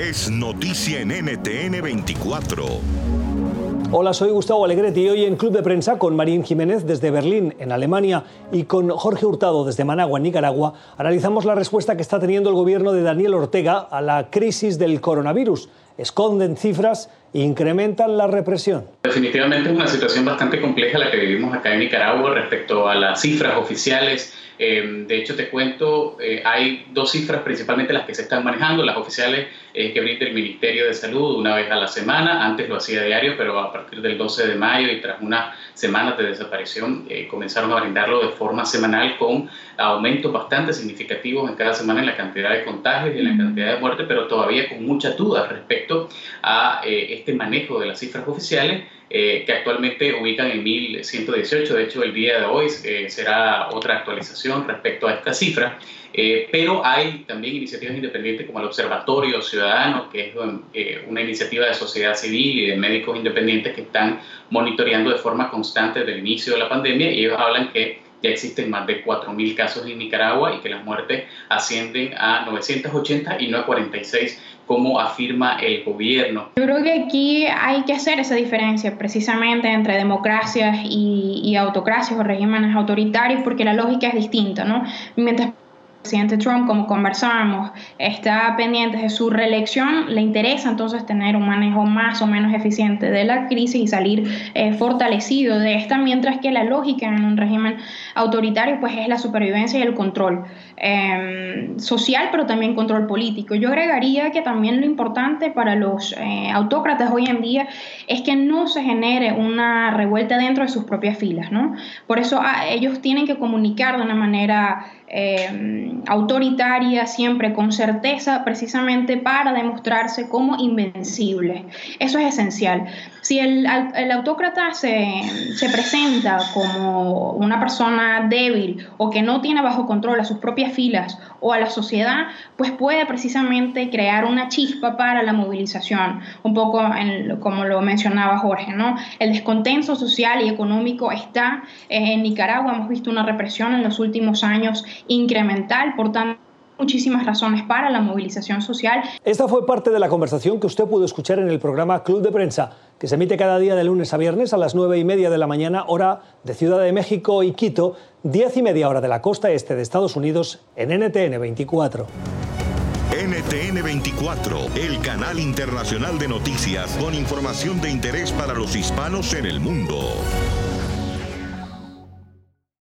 es noticia en NTN 24. Hola, soy Gustavo Alegretti y hoy en Club de Prensa con Marín Jiménez desde Berlín, en Alemania, y con Jorge Hurtado desde Managua, en Nicaragua, analizamos la respuesta que está teniendo el gobierno de Daniel Ortega a la crisis del coronavirus. Esconden cifras incrementan la represión. Definitivamente es una situación bastante compleja la que vivimos acá en Nicaragua respecto a las cifras oficiales. Em, de hecho, te cuento, eh, hay dos cifras principalmente las que se están manejando, las oficiales eh, que brinda el Ministerio de Salud una vez a la semana, antes lo hacía diario, pero a partir del 12 de mayo y tras unas semanas de desaparición eh, comenzaron a brindarlo de forma semanal con aumentos bastante significativos en cada semana en la cantidad de contagios y en la cantidad de muertes, pero todavía con muchas dudas respecto a este manejo de las cifras oficiales eh, que actualmente ubican en 1118. De hecho, el día de hoy eh, será otra actualización respecto a esta cifra. Eh, pero hay también iniciativas independientes como el Observatorio Ciudadano, que es una iniciativa de sociedad civil y de médicos independientes que están monitoreando de forma constante desde el inicio de la pandemia y ellos hablan que ya existen más de 4.000 casos en Nicaragua y que las muertes ascienden a 980 y no a 46 como afirma el gobierno. Yo creo que aquí hay que hacer esa diferencia precisamente entre democracias y, y autocracias o regímenes autoritarios porque la lógica es distinta, ¿no? Mientras presidente Trump, como conversábamos, está pendiente de su reelección, le interesa entonces tener un manejo más o menos eficiente de la crisis y salir eh, fortalecido de esta, mientras que la lógica en un régimen autoritario pues es la supervivencia y el control em, social, pero también control político. Yo agregaría que también lo importante para los eh, autócratas hoy en día es que no se genere una revuelta dentro de sus propias filas, ¿no? Por eso ah, ellos tienen que comunicar de una manera eh, autoritaria, siempre con certeza, precisamente para demostrarse como invencible. Eso es esencial. Si el, autócrata se, se, presenta como una persona débil o que no tiene bajo control a sus propias filas o a la sociedad, pues puede precisamente crear una chispa para la movilización, un poco como lo mencionaba Jorge, ¿no? El descontento social y económico está en Nicaragua, hemos visto una represión en los últimos años incremental, por tanto, muchísimas razones para la movilización social. Esta fue parte de la conversación que usted pudo escuchar en el programa Club de Prensa, que se emite cada día de lunes a viernes a las nueve y media de la mañana, hora de Ciudad de México y Quito, diez y media hora de la costa este de Estados Unidos en NTN 24. NTN 24, el canal internacional de noticias con información de interés para los hispanos en el mundo.